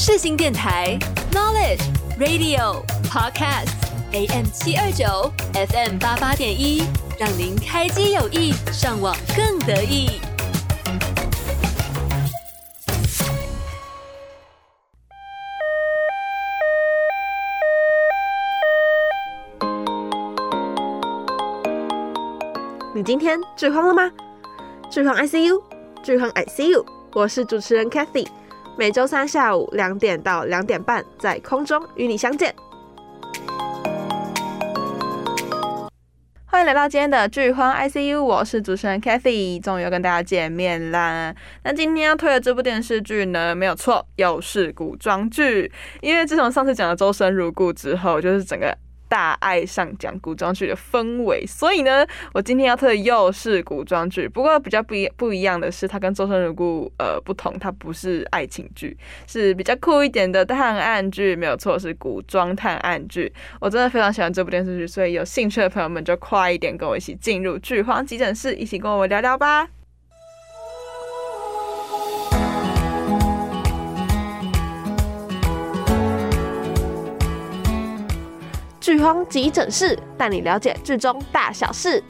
世新电台 Knowledge Radio Podcast AM 七二九 FM 八八点一，让您开机有意，上网更得意。你今天剧荒了吗？剧荒 ICU，剧荒 ICU，我是主持人 Cathy，每周三下午两点到两点半在空中与你相见。欢迎来到今天的剧荒 ICU，我是主持人 Kathy，终于要跟大家见面啦。那今天要推的这部电视剧呢，没有错，又是古装剧，因为自从上次讲了《周生如故》之后，就是整个。大爱上讲古装剧的氛围，所以呢，我今天要推的又是古装剧。不过比较不一不一样的是，它跟《周生如故》呃不同，它不是爱情剧，是比较酷一点的探案剧。没有错，是古装探案剧。我真的非常喜欢这部电视剧，所以有兴趣的朋友们就快一点跟我一起进入剧荒急诊室，一起跟我聊聊吧。剧荒急诊室带你了解剧中大小事。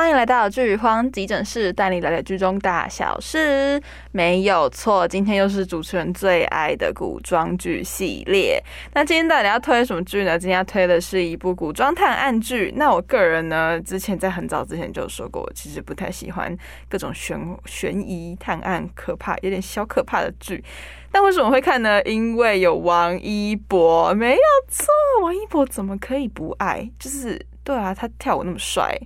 欢迎来到剧荒急诊室，带你了解剧中大小事。没有错，今天又是主持人最爱的古装剧系列。那今天到底要推什么剧呢？今天要推的是一部古装探案剧。那我个人呢，之前在很早之前就说过，我其实不太喜欢各种悬悬疑、探案、可怕、有点小可怕的剧。但为什么会看呢？因为有王一博，没有错，王一博怎么可以不爱？就是对啊，他跳舞那么帅。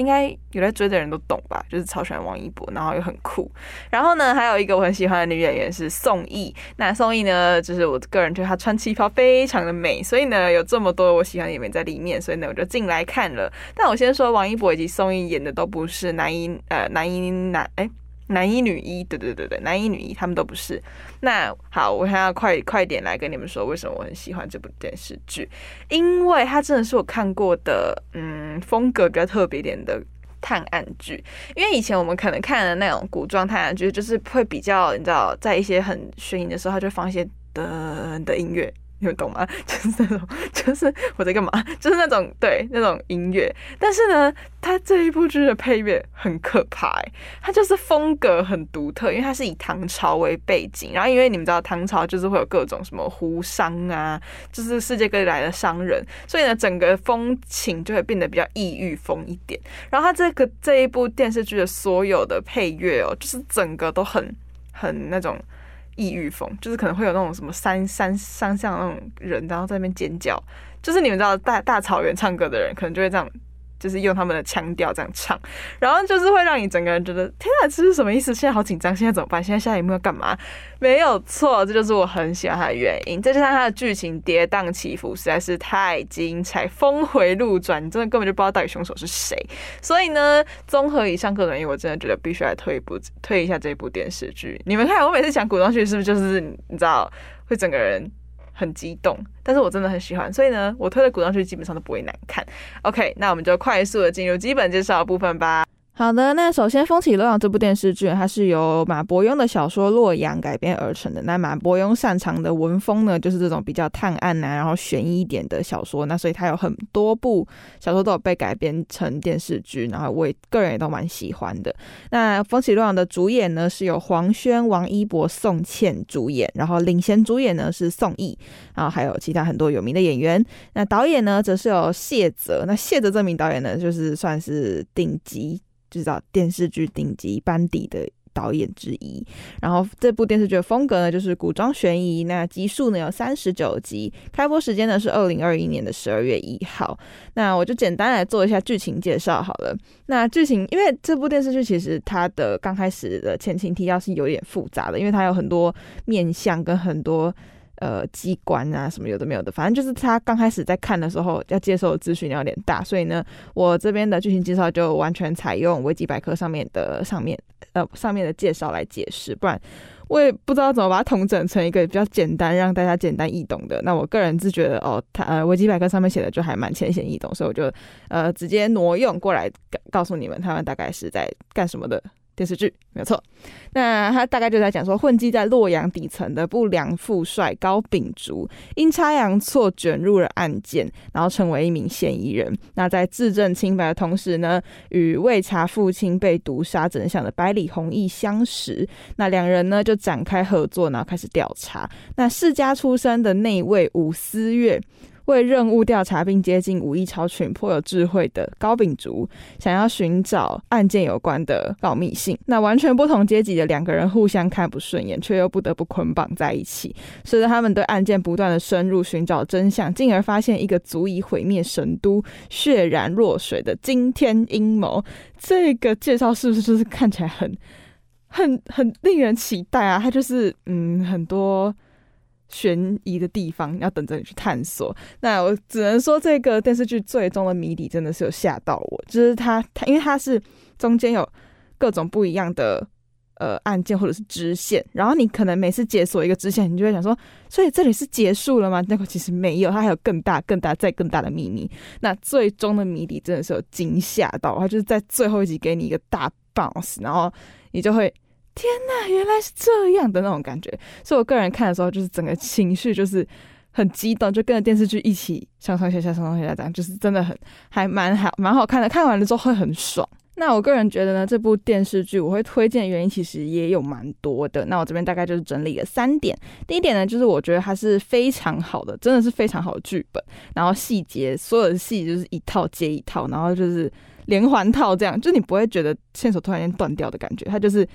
应该有在追的人都懂吧，就是超喜欢王一博，然后又很酷。然后呢，还有一个我很喜欢的女演员是宋轶。那宋轶呢，就是我个人觉得她穿旗袍非常的美，所以呢，有这么多我喜欢的演员在里面，所以呢，我就进来看了。但我先说，王一博以及宋轶演的都不是男一，呃，男一男，哎、男一女一，对对对对，男一女一，他们都不是。那好，我还要快快点来跟你们说，为什么我很喜欢这部电视剧？因为它真的是我看过的，嗯，风格比较特别点的探案剧。因为以前我们可能看的那种古装探案剧，就是会比较，你知道，在一些很悬疑的时候，它就放一些噔的音乐。你们懂吗？就是那种，就是我在干嘛？就是那种，对，那种音乐。但是呢，它这一部剧的配乐很可怕，欸，它就是风格很独特，因为它是以唐朝为背景。然后，因为你们知道唐朝就是会有各种什么胡商啊，就是世界各地来的商人，所以呢，整个风情就会变得比较异域风一点。然后，它这个这一部电视剧的所有的配乐哦，就是整个都很很那种。异域风就是可能会有那种什么山山山上那种人，然后在那边尖叫，就是你们知道大大草原唱歌的人，可能就会这样。就是用他们的腔调这样唱，然后就是会让你整个人觉得天啊，这是什么意思？现在好紧张，现在怎么办？现在下一幕要干嘛？没有错，这就是我很喜欢它的原因。再加上它的剧情跌宕起伏实在是太精彩，峰回路转，你真的根本就不知道到底凶手是谁。所以呢，综合以上各种原因，我真的觉得必须来推一部推一下这部电视剧。你们看，我每次讲古装剧是不是就是你知道会整个人？很激动，但是我真的很喜欢，所以呢，我推的古装剧基本上都不会难看。OK，那我们就快速的进入基本介绍部分吧。好的，那首先《风起洛阳》这部电视剧，它是由马伯庸的小说《洛阳》改编而成的。那马伯庸擅长的文风呢，就是这种比较探案啊，然后悬疑一点的小说。那所以他有很多部小说都有被改编成电视剧，然后我个人也都蛮喜欢的。那《风起洛阳》的主演呢，是由黄轩、王一博、宋茜主演，然后领衔主演呢是宋轶，然后还有其他很多有名的演员。那导演呢，则是有谢泽。那谢泽这名导演呢，就是算是顶级。知道电视剧顶级班底的导演之一，然后这部电视剧的风格呢，就是古装悬疑。那集数呢有三十九集，开播时间呢是二零二一年的十二月一号。那我就简单来做一下剧情介绍好了。那剧情，因为这部电视剧其实它的刚开始的前情提要是有点复杂的，因为它有很多面向跟很多。呃，机关啊，什么有的没有的，反正就是他刚开始在看的时候，要接受的资讯有点大，所以呢，我这边的剧情介绍就完全采用维基百科上面的上面呃上面的介绍来解释，不然我也不知道怎么把它统整成一个比较简单，让大家简单易懂的。那我个人是觉得哦，他呃维基百科上面写的就还蛮浅显易懂，所以我就呃直接挪用过来告诉你们，他们大概是在干什么的。电视剧，没有错。那他大概就在讲说，混迹在洛阳底层的不良富帅高秉烛，阴差阳错卷入了案件，然后成为一名嫌疑人。那在自证清白的同时呢，与未查父亲被毒杀真相的百里弘毅相识。那两人呢就展开合作，然后开始调查。那世家出身的内卫武思月。为任务调查并接近武艺超群、颇有智慧的高秉烛，想要寻找案件有关的保密性。那完全不同阶级的两个人互相看不顺眼，却又不得不捆绑在一起。随着他们对案件不断的深入寻找真相，进而发现一个足以毁灭神都、血染若水的惊天阴谋。这个介绍是不是就是看起来很、很、很令人期待啊？它就是嗯，很多。悬疑的地方要等着你去探索。那我只能说，这个电视剧最终的谜底真的是有吓到我。就是它，它因为它是中间有各种不一样的呃案件或者是支线，然后你可能每次解锁一个支线，你就会想说，所以这里是结束了吗？那个其实没有，它还有更大、更大、再更大的秘密。那最终的谜底真的是有惊吓到，它就是在最后一集给你一个大 bounce，然后你就会。天呐，原来是这样的那种感觉，所以我个人看的时候，就是整个情绪就是很激动，就跟着电视剧一起上上下下、上上下下这样，就是真的很还蛮好、蛮好看的。看完了之后会很爽。那我个人觉得呢，这部电视剧我会推荐的原因其实也有蛮多的。那我这边大概就是整理了三点。第一点呢，就是我觉得它是非常好的，真的是非常好的剧本，然后细节所有的细就是一套接一套，然后就是连环套这样，就你不会觉得线索突然间断掉的感觉，它就是。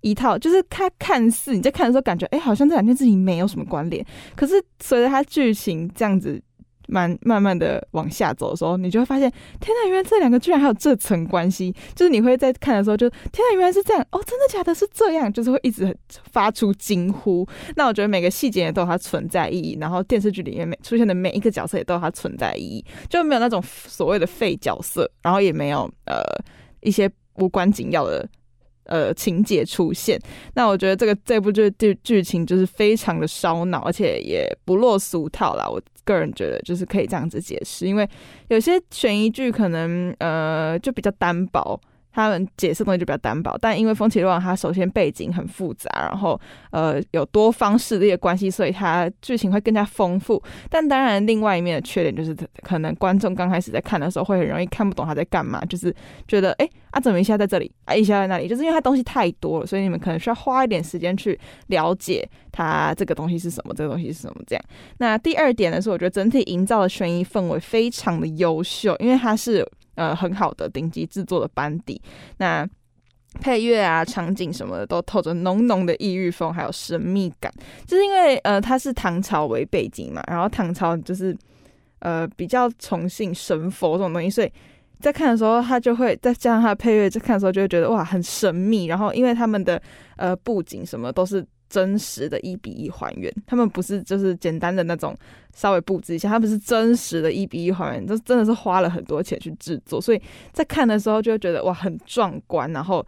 一套就是它看似你在看的时候感觉哎、好像这两件事情没有什么关联，可是随着它剧情这样子慢慢慢的往下走的时候，你就会发现天呐，原来这两个居然还有这层关系，就是你会在看的时候就天呐，原来是这样哦，真的假的？是这样，就是会一直发出惊呼。那我觉得每个细节也都有它存在意义，然后电视剧里面每出现的每一个角色也都有它存在意义，就没有那种所谓的废角色，然后也没有呃一些无关紧要的。呃，情节出现，那我觉得这个这部剧剧剧情就是非常的烧脑，而且也不落俗套啦。我个人觉得就是可以这样子解释，因为有些悬疑剧可能呃就比较单薄。他们解释东西就比较单薄，但因为风起洛阳，它首先背景很复杂，然后呃有多方势力的关系，所以它剧情会更加丰富。但当然，另外一面的缺点就是，可能观众刚开始在看的时候会很容易看不懂他在干嘛，就是觉得哎啊怎么一下在这里，啊一下在那里，就是因为它东西太多了，所以你们可能需要花一点时间去了解它这个东西是什么，这个东西是什么这样。那第二点呢，是我觉得整体营造的悬疑氛围非常的优秀，因为它是。呃，很好的顶级制作的班底，那配乐啊、场景什么的都透着浓浓的异域风，还有神秘感。就是因为呃，它是唐朝为背景嘛，然后唐朝就是呃比较崇信神佛这种东西，所以在看的时候，它就会再加上它的配乐，在看的时候就会觉得哇，很神秘。然后因为他们的呃布景什么都是。真实的一比一还原，他们不是就是简单的那种稍微布置一下，他们是真实的一比一还原，这真的是花了很多钱去制作，所以在看的时候就会觉得哇，很壮观，然后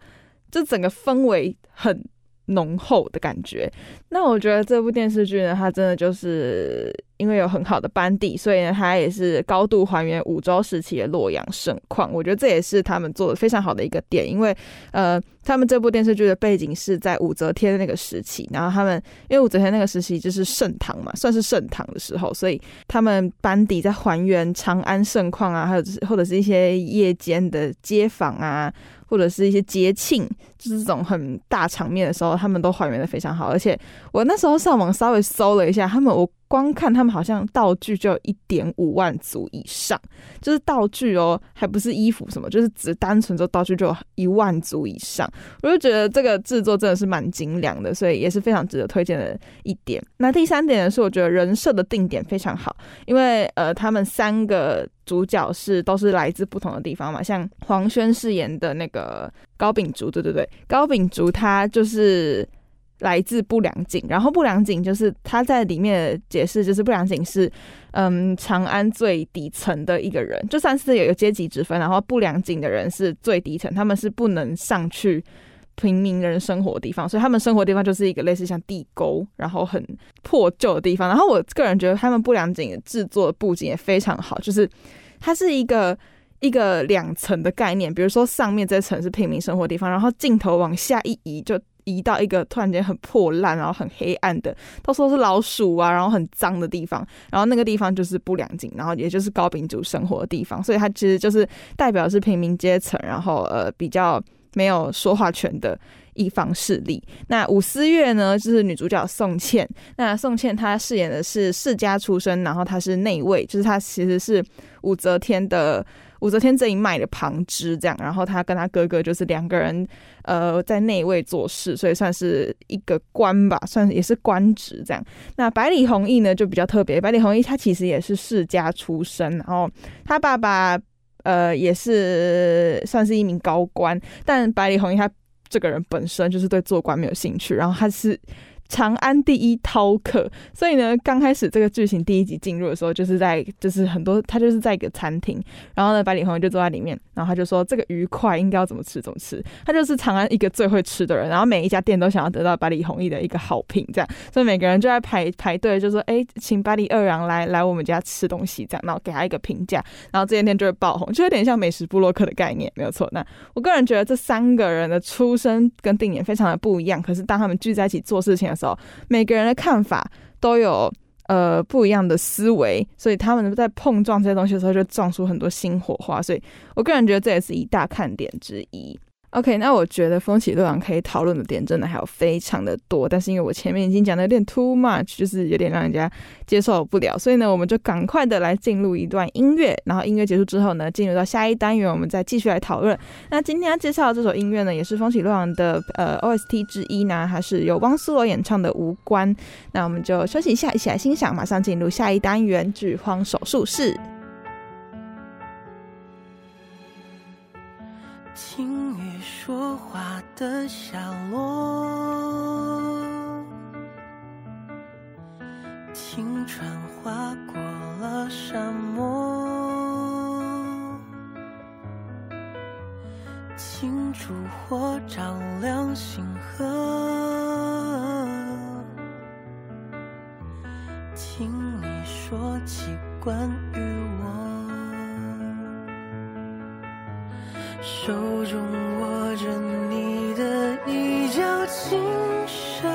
这整个氛围很浓厚的感觉。那我觉得这部电视剧呢，它真的就是。因为有很好的班底，所以呢，它也是高度还原武周时期的洛阳盛况。我觉得这也是他们做的非常好的一个点。因为，呃，他们这部电视剧的背景是在武则天的那个时期，然后他们因为武则天那个时期就是盛唐嘛，算是盛唐的时候，所以他们班底在还原长安盛况啊，还有或者是一些夜间的街坊啊，或者是一些节庆，就是这种很大场面的时候，他们都还原的非常好。而且我那时候上网稍微搜了一下，他们我。光看他们好像道具就一点五万组以上，就是道具哦，还不是衣服什么，就是只单纯做道具就一万组以上。我就觉得这个制作真的是蛮精良的，所以也是非常值得推荐的一点。那第三点呢，是我觉得人设的定点非常好，因为呃，他们三个主角是都是来自不同的地方嘛，像黄轩饰演的那个高秉烛，对对对，高秉烛他就是。来自不良井，然后不良井就是他在里面解释，就是不良井是嗯长安最底层的一个人，就算是有有阶级之分，然后不良井的人是最底层，他们是不能上去平民人生活的地方，所以他们生活地方就是一个类似像地沟，然后很破旧的地方。然后我个人觉得他们不良井制作的布景也非常好，就是它是一个。一个两层的概念，比如说上面这层是平民生活地方，然后镜头往下一移，就移到一个突然间很破烂，然后很黑暗的，到处都是老鼠啊，然后很脏的地方，然后那个地方就是不良景，然后也就是高饼族生活的地方，所以它其实就是代表是平民阶层，然后呃比较没有说话权的。一方势力。那武思月呢，就是女主角宋茜。那宋茜她饰演的是世家出身，然后她是内卫，就是她其实是武则天的武则天这一脉的旁支，这样。然后他跟他哥哥就是两个人，呃，在内卫做事，所以算是一个官吧，算也是官职这样。那百里弘毅呢，就比较特别。百里弘毅他其实也是世家出身，然后他爸爸呃也是算是一名高官，但百里弘毅他。这个人本身就是对做官没有兴趣，然后他是。长安第一饕客，所以呢，刚开始这个剧情第一集进入的时候，就是在就是很多他就是在一个餐厅，然后呢，百里弘毅就坐在里面，然后他就说这个鱼块应该要怎么吃怎么吃，他就是长安一个最会吃的人，然后每一家店都想要得到百里弘毅的一个好评，这样，所以每个人就在排排队，就说哎，请百里二郎来来我们家吃东西，这样，然后给他一个评价，然后这些店就会爆红，就有点像美食部落客的概念，没有错。那我个人觉得这三个人的出身跟定年非常的不一样，可是当他们聚在一起做事情的时候，每个人的看法都有呃不一样的思维，所以他们在碰撞这些东西的时候，就撞出很多新火花。所以我个人觉得这也是一大看点之一。OK，那我觉得风起洛阳可以讨论的点真的还有非常的多，但是因为我前面已经讲的有点 too much，就是有点让人家接受不了，所以呢，我们就赶快的来进入一段音乐，然后音乐结束之后呢，进入到下一单元，我们再继续来讨论。那今天要介绍的这首音乐呢，也是风起洛阳的呃 OST 之一呢，还是由汪苏泷演唱的《无关》。那我们就休息一下，一起来欣赏，马上进入下一单元剧荒手术室。说话的下落，听船划过了沙漠，听烛火照亮星河，听你说起关于我手中握。着你的一角轻纱，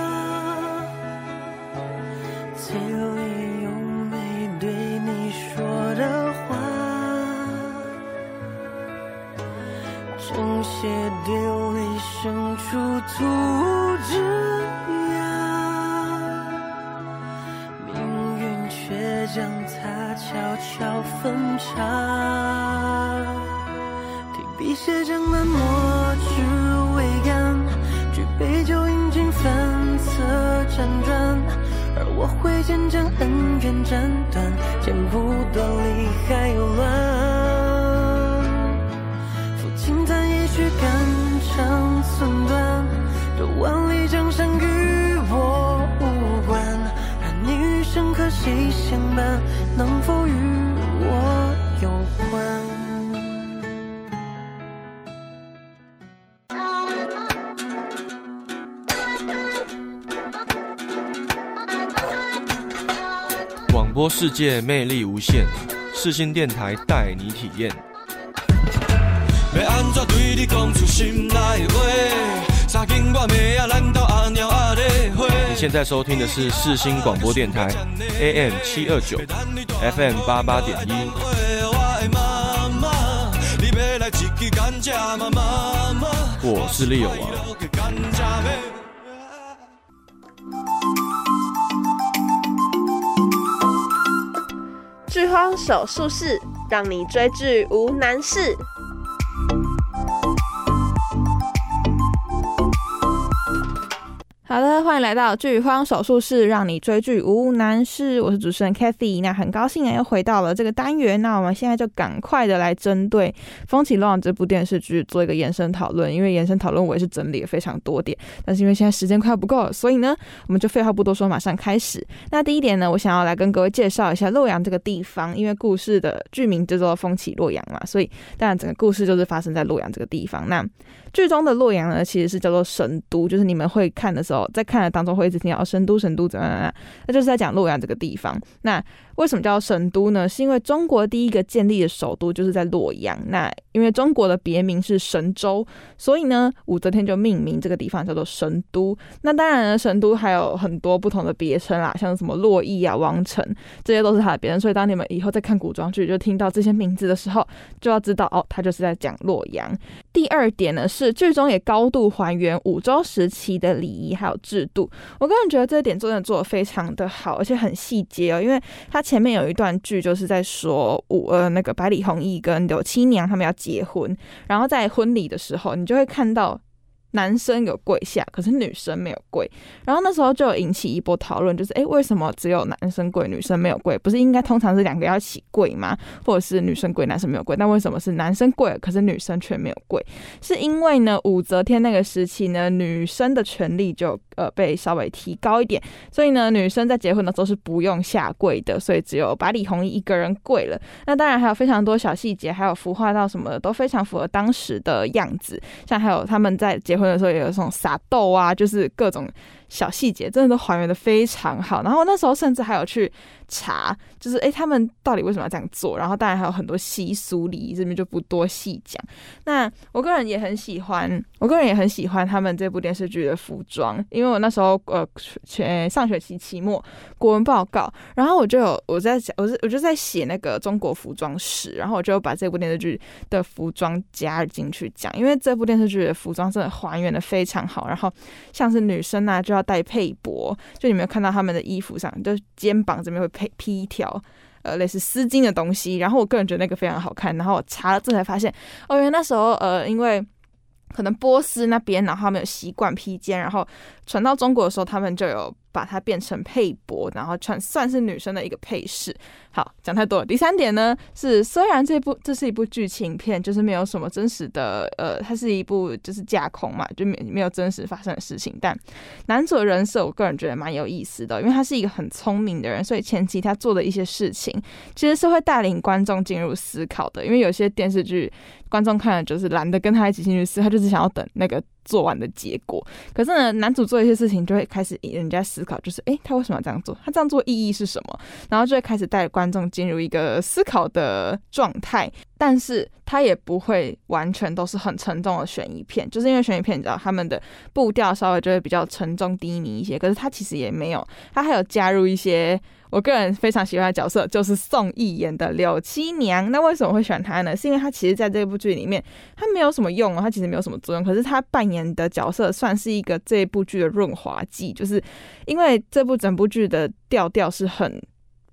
嘴里有没对你说的话，正邪对立深处突兀枝桠，命运却将它悄悄分岔，笔写江南墨汁未干，举杯酒饮尽，反侧辗转。而我会渐渐恩怨斩断，剪不断理还有乱。抚琴弹一曲肝肠寸断，这万里江山与我无关。而你一生和谁相伴？能否？播世界魅力无限，四新电台带你体验。你现在收听的是四新广播电台，AM 七二九，FM 八八点一。我是利友王。剧荒手术室，让你追剧无难事。好的，欢迎来到剧荒手术室，让你追剧无难事。我是主持人 Kathy，那很高兴啊，又回到了这个单元。那我们现在就赶快的来针对《风起洛阳》这部电视剧做一个延伸讨论，因为延伸讨论我也是整理了非常多点，但是因为现在时间快要不够了，所以呢，我们就废话不多说，马上开始。那第一点呢，我想要来跟各位介绍一下洛阳这个地方，因为故事的剧名叫做《风起洛阳》嘛，所以当然整个故事就是发生在洛阳这个地方。那剧中的洛阳呢，其实是叫做神都，就是你们会看的时候。在看的当中会一直听到神都神都怎样怎样，那就是在讲洛阳这个地方。那为什么叫神都呢？是因为中国第一个建立的首都就是在洛阳。那因为中国的别名是神州，所以呢，武则天就命名这个地方叫做神都。那当然呢，神都还有很多不同的别称啦，像什么洛邑啊、王城，这些都是它的别称。所以当你们以后在看古装剧，就听到这些名字的时候，就要知道哦，它就是在讲洛阳。第二点呢，是剧中也高度还原武周时期的礼仪还有制度。我个人觉得这一点真的做得非常的好，而且很细节哦，因为它前面有一段剧就是在说五呃那个百里弘毅跟柳七娘他们要结婚，然后在婚礼的时候，你就会看到。男生有跪下，可是女生没有跪。然后那时候就引起一波讨论，就是诶，为什么只有男生跪，女生没有跪？不是应该通常是两个要一起跪吗？或者是女生跪，男生没有跪？那为什么是男生跪了，可是女生却没有跪？是因为呢，武则天那个时期呢，女生的权利就呃被稍微提高一点，所以呢，女生在结婚的时候是不用下跪的，所以只有把李弘毅一个人跪了。那当然还有非常多小细节，还有服化道什么的都非常符合当时的样子，像还有他们在结婚。的时候也有这种撒豆啊，就是各种小细节，真的都还原得非常好。然后那时候甚至还有去查，就是诶，他们到底为什么要这样做？然后当然还有很多习俗礼仪，这边就不多细讲。那我个人也很喜欢，我个人也很喜欢他们这部电视剧的服装，因为我那时候呃，全上学期期末国文报告，然后我就有我在讲，我是我就在写那个中国服装史，然后我就把这部电视剧的服装加进去讲，因为这部电视剧的服装真的还原得非常好。然后像是女生啊，就要戴配帛，就你没有看到他们的衣服上，就肩膀这边会配披一条呃类似丝巾的东西。然后我个人觉得那个非常好看。然后我查了这才发现，哦，原来那时候呃因为可能波斯那边然后他们有习惯披肩，然后传到中国的时候他们就有。把它变成配帛，然后穿算是女生的一个配饰。好，讲太多了。第三点呢是，虽然这部这是一部剧情片，就是没有什么真实的，呃，它是一部就是架空嘛，就没没有真实发生的事情。但男主的人设，我个人觉得蛮有意思的，因为他是一个很聪明的人，所以前期他做的一些事情，其实是会带领观众进入思考的。因为有些电视剧，观众看了就是懒得跟他一起进去思考，他就是想要等那个。做完的结果，可是呢，男主做一些事情就会开始引人家思考，就是诶，他为什么要这样做？他这样做意义是什么？然后就会开始带观众进入一个思考的状态。但是他也不会完全都是很沉重的悬疑片，就是因为悬疑片你知道他们的步调稍微就会比较沉重低迷一些，可是他其实也没有，他还有加入一些。我个人非常喜欢的角色就是宋轶演的柳七娘。那为什么会选她呢？是因为她其实在这部剧里面，她没有什么用哦，她其实没有什么作用。可是她扮演的角色算是一个这部剧的润滑剂，就是因为这部整部剧的调调是很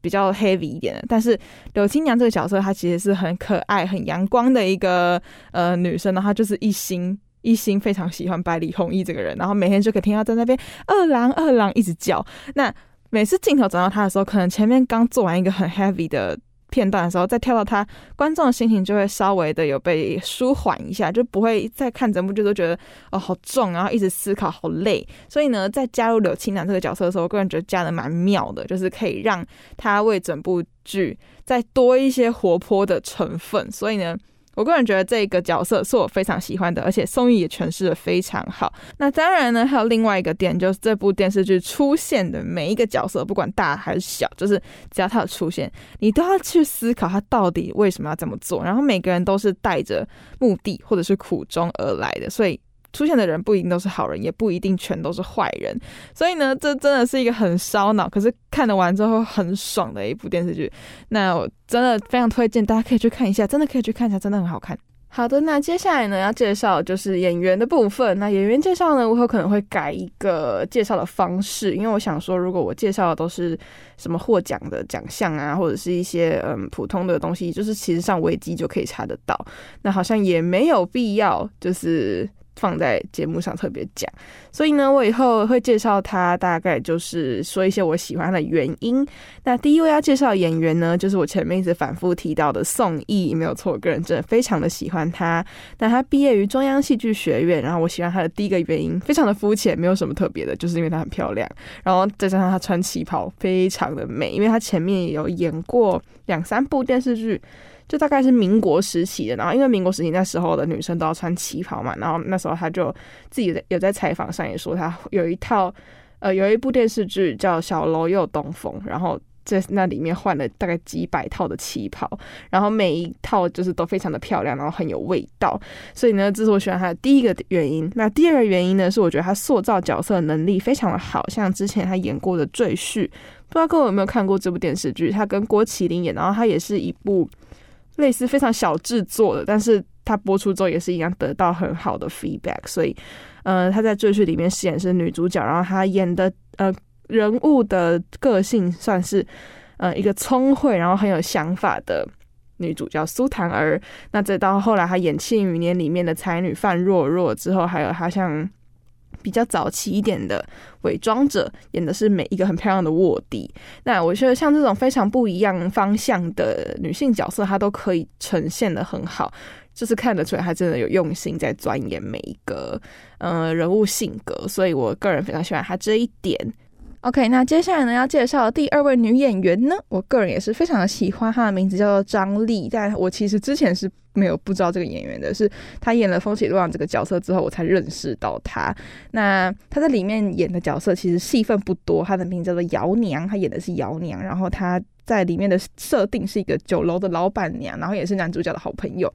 比较 heavy 一点的。但是柳七娘这个角色，她其实是很可爱、很阳光的一个呃女生，然后她就是一心一心非常喜欢百里弘毅这个人，然后每天就可以听到在那边二郎二郎一直叫。那每次镜头转到他的时候，可能前面刚做完一个很 heavy 的片段的时候，再跳到他，观众的心情就会稍微的有被舒缓一下，就不会再看整部剧都觉得哦好重，然后一直思考好累。所以呢，在加入柳青男这个角色的时候，我个人觉得加的蛮妙的，就是可以让他为整部剧再多一些活泼的成分。所以呢。我个人觉得这个角色是我非常喜欢的，而且宋轶也诠释的非常好。那当然呢，还有另外一个点，就是这部电视剧出现的每一个角色，不管大还是小，就是只要他的出现，你都要去思考他到底为什么要这么做。然后每个人都是带着目的或者是苦衷而来的，所以。出现的人不一定都是好人，也不一定全都是坏人，所以呢，这真的是一个很烧脑，可是看得完之后很爽的一部电视剧。那我真的非常推荐大家可以去看一下，真的可以去看一下，真的很好看。好的，那接下来呢要介绍就是演员的部分。那演员介绍呢，我有可能会改一个介绍的方式，因为我想说，如果我介绍的都是什么获奖的奖项啊，或者是一些嗯普通的东西，就是其实上维基就可以查得到，那好像也没有必要就是。放在节目上特别讲，所以呢，我以后会介绍他，大概就是说一些我喜欢的原因。那第一位要介绍演员呢，就是我前面一直反复提到的宋轶，没有错，我个人真的非常的喜欢他。那他毕业于中央戏剧学院，然后我喜欢他的第一个原因非常的肤浅，没有什么特别的，就是因为他很漂亮，然后再加上他穿旗袍非常的美，因为他前面也有演过两三部电视剧。就大概是民国时期的。然后因为民国时期那时候的女生都要穿旗袍嘛，然后那时候他就自己有在采访上也说，他有一套呃有一部电视剧叫《小楼又东风》，然后。在那里面换了大概几百套的旗袍，然后每一套就是都非常的漂亮，然后很有味道。所以呢，这是我喜欢他的第一个原因。那第二个原因呢，是我觉得他塑造角色的能力非常的好，像之前他演过的《赘婿》，不知道各位有没有看过这部电视剧？他跟郭麒麟演，然后他也是一部类似非常小制作的，但是他播出之后也是一样得到很好的 feedback。所以，呃，他在《赘婿》里面饰演是女主角，然后他演的呃。人物的个性算是，呃，一个聪慧，然后很有想法的女主角苏檀儿。那再到后来，她演《庆余年》里面的才女范若若之后，还有她像比较早期一点的《伪装者》，演的是每一个很漂亮的卧底。那我觉得像这种非常不一样方向的女性角色，她都可以呈现的很好，就是看得出来她真的有用心在钻研每一个呃人物性格。所以我个人非常喜欢她这一点。OK，那接下来呢，要介绍的第二位女演员呢，我个人也是非常的喜欢，她的名字叫做张丽，但我其实之前是没有不知道这个演员的，是她演了风起洛阳这个角色之后，我才认识到她。那她在里面演的角色其实戏份不多，她的名字叫做姚娘，她演的是姚娘，然后她。在里面的设定是一个酒楼的老板娘，然后也是男主角的好朋友。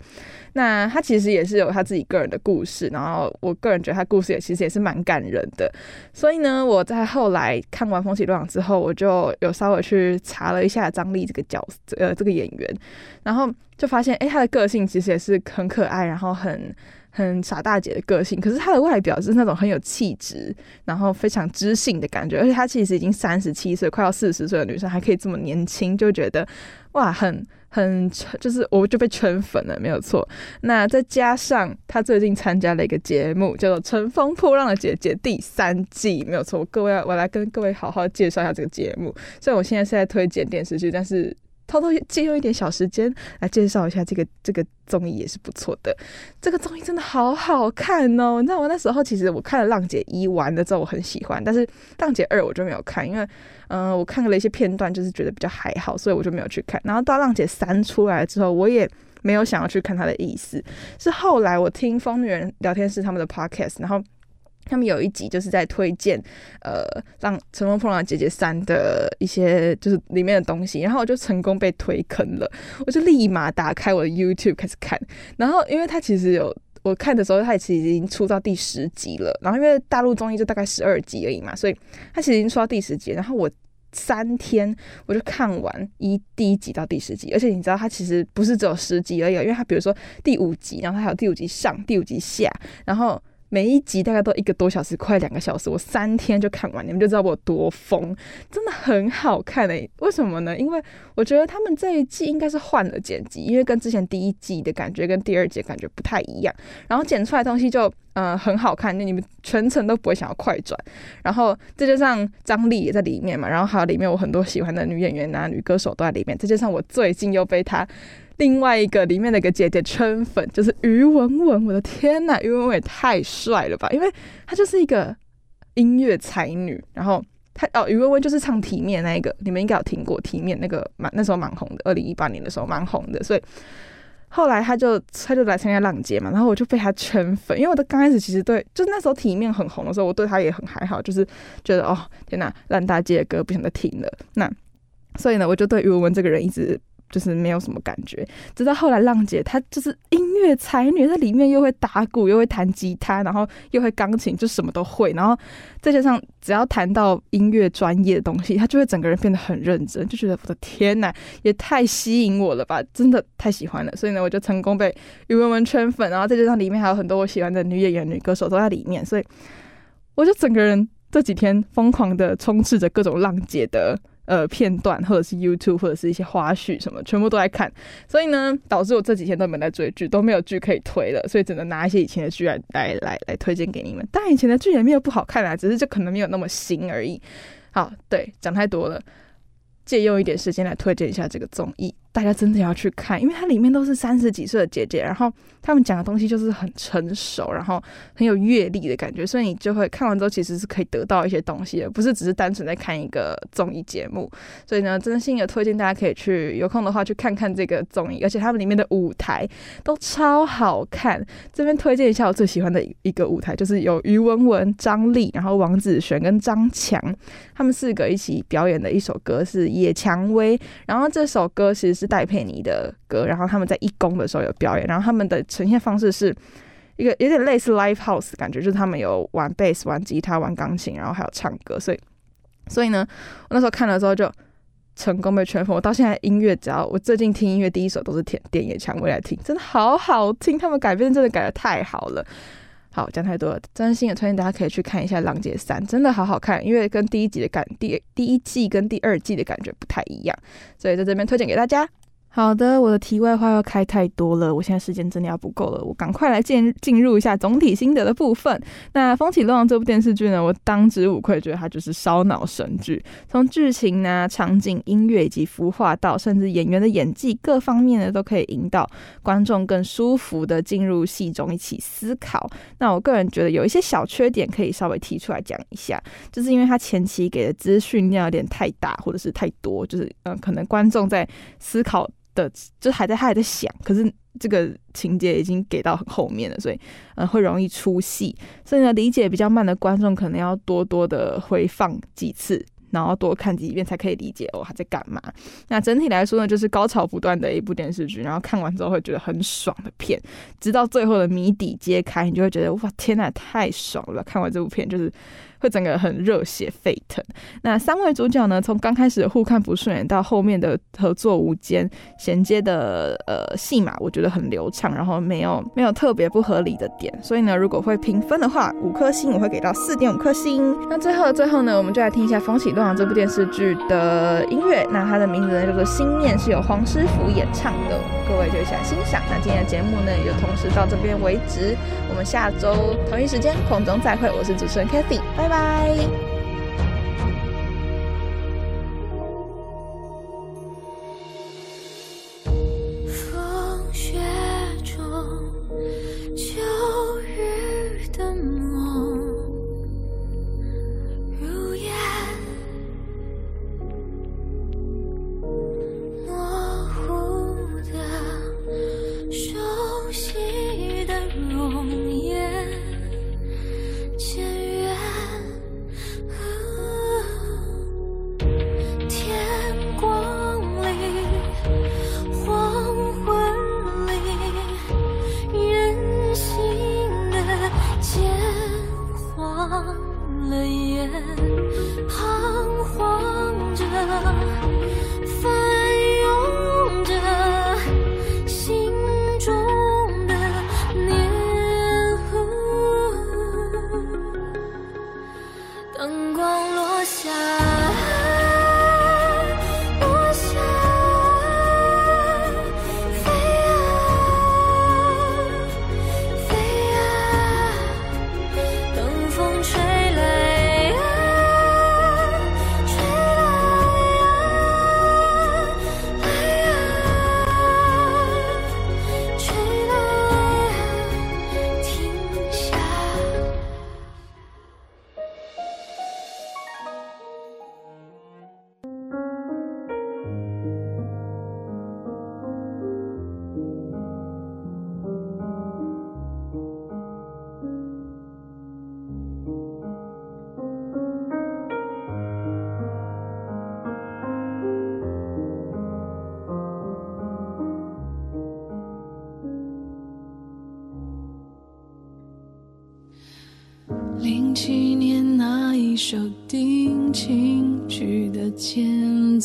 那他其实也是有他自己个人的故事，然后我个人觉得他故事也其实也是蛮感人的。所以呢，我在后来看完《风起洛阳》之后，我就有稍微去查了一下张丽这个角色，呃，这个演员，然后就发现，哎，他的个性其实也是很可爱，然后很。很傻大姐的个性，可是她的外表是那种很有气质，然后非常知性的感觉。而且她其实已经三十七岁，快要四十岁的女生，还可以这么年轻，就觉得哇，很很就是我就被圈粉了，没有错。那再加上她最近参加了一个节目，叫做《乘风破浪的姐姐》第三季，没有错。各位，我来跟各位好好介绍一下这个节目。虽然我现在是在推荐电视剧，但是。偷偷借用一点小时间来介绍一下这个这个综艺也是不错的，这个综艺真的好好看哦！你知道我那时候其实我看了浪姐一完了之后我很喜欢，但是浪姐二我就没有看，因为嗯、我看了一些片段就是觉得比较还好，所以我就没有去看。然后到浪姐三出来之后，我也没有想要去看他的意思，是后来我听疯女人聊天室他们的 podcast，然后。他们有一集就是在推荐，呃，让《乘风破浪的姐姐三》的一些就是里面的东西，然后我就成功被推坑了，我就立马打开我的 YouTube 开始看。然后，因为它其实有我看的时候，它其实已经出到第十集了。然后，因为大陆综艺就大概十二集而已嘛，所以它其实已经出到第十集。然后我三天我就看完一第一集到第十集，而且你知道它其实不是只有十集而已，因为它比如说第五集，然后它还有第五集上、第五集下，然后。每一集大概都一个多小时，快两个小时，我三天就看完，你们就知道我有多疯，真的很好看诶、为什么呢？因为我觉得他们这一季应该是换了剪辑，因为跟之前第一季的感觉跟第二季感觉不太一样，然后剪出来东西就呃很好看，那你们全程都不会想要快转。然后再加上张丽也在里面嘛，然后还有里面我很多喜欢的女演员男、女歌手都在里面，再加上我最近又被他。另外一个里面的一个姐姐圈粉，就是于文文，我的天呐，于文文也太帅了吧！因为她就是一个音乐才女，然后她哦，于文文就是唱《体面》那一个，你们应该有听过《体面》那个蛮那时候蛮红的，二零一八年的时候蛮红的，所以后来她就她就来参加浪姐嘛，然后我就被她圈粉，因为我的刚开始其实对，就是那时候《体面》很红的时候，我对她也很还好，就是觉得哦天呐，烂大街的歌不想再听了，那所以呢，我就对于文文这个人一直。就是没有什么感觉，直到后来浪姐她就是音乐才女，在里面又会打鼓，又会弹吉他，然后又会钢琴，就什么都会。然后再加上只要谈到音乐专业的东西，她就会整个人变得很认真，就觉得我的天呐，也太吸引我了吧！真的太喜欢了，所以呢，我就成功被于文文圈粉。然后再加上里面还有很多我喜欢的女演员、女歌手都在里面，所以我就整个人这几天疯狂的充斥着各种浪姐的。呃，片段或者是 YouTube 或者是一些花絮什么，全部都在看，所以呢，导致我这几天都没在追剧，都没有剧可以推了，所以只能拿一些以前的剧来来来来推荐给你们。但以前的剧也没有不好看啊，只是就可能没有那么新而已。好，对，讲太多了，借用一点时间来推荐一下这个综艺。大家真的要去看，因为它里面都是三十几岁的姐姐，然后他们讲的东西就是很成熟，然后很有阅历的感觉，所以你就会看完之后其实是可以得到一些东西的，不是只是单纯在看一个综艺节目。所以呢，真心的推荐大家可以去有空的话去看看这个综艺，而且他们里面的舞台都超好看。这边推荐一下我最喜欢的一个舞台，就是有于文文、张丽，然后王子璇跟张强他们四个一起表演的一首歌是《野蔷薇》，然后这首歌其实是。戴佩妮的歌，然后他们在一公的时候有表演，然后他们的呈现方式是一个有点类似 live house 的感觉，就是他们有玩贝斯、玩吉他、玩钢琴，然后还有唱歌，所以所以呢，我那时候看了之后就成功被圈粉。我到现在音乐，只要我最近听音乐，第一首都是点点野蔷薇来听，真的好好听，他们改编真的改得太好了。好，讲太多了，真心的推荐大家可以去看一下《浪姐三》，真的好好看，因为跟第一集的感第第一季跟第二季的感觉不太一样，所以在这边推荐给大家。好的，我的题外话要开太多了，我现在时间真的要不够了，我赶快来进进入一下总体心得的部分。那《风起乱浪》这部电视剧呢，我当之无愧觉得它就是烧脑神剧，从剧情呢、场景、音乐以及服化道，甚至演员的演技各方面呢，都可以引导观众更舒服的进入戏中一起思考。那我个人觉得有一些小缺点可以稍微提出来讲一下，就是因为它前期给的资讯量有点太大，或者是太多，就是嗯，可能观众在思考。的就还在他还在想，可是这个情节已经给到很后面了，所以呃会容易出戏，所以呢理解比较慢的观众可能要多多的回放几次。然后多看几遍才可以理解哦，他在干嘛。那整体来说呢，就是高潮不断的一部电视剧，然后看完之后会觉得很爽的片，直到最后的谜底揭开，你就会觉得哇天呐，太爽了！看完这部片就是整个很热血沸腾。那三位主角呢，从刚开始互看不顺眼，到后面的合作无间，衔接的呃戏码，我觉得很流畅，然后没有没有特别不合理的点。所以呢，如果会评分的话，五颗星我会给到四点五颗星。那最后最后呢，我们就来听一下《风起洛阳》这部电视剧的音乐。那它的名字呢叫做《心念》，是由黄师傅演唱的，各位就想欣赏。那今天的节目呢，也就同时到这边为止。我们下周同一时间空中再会，我是主持人 Kathy，拜拜。Bye. 零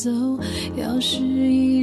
走，要是一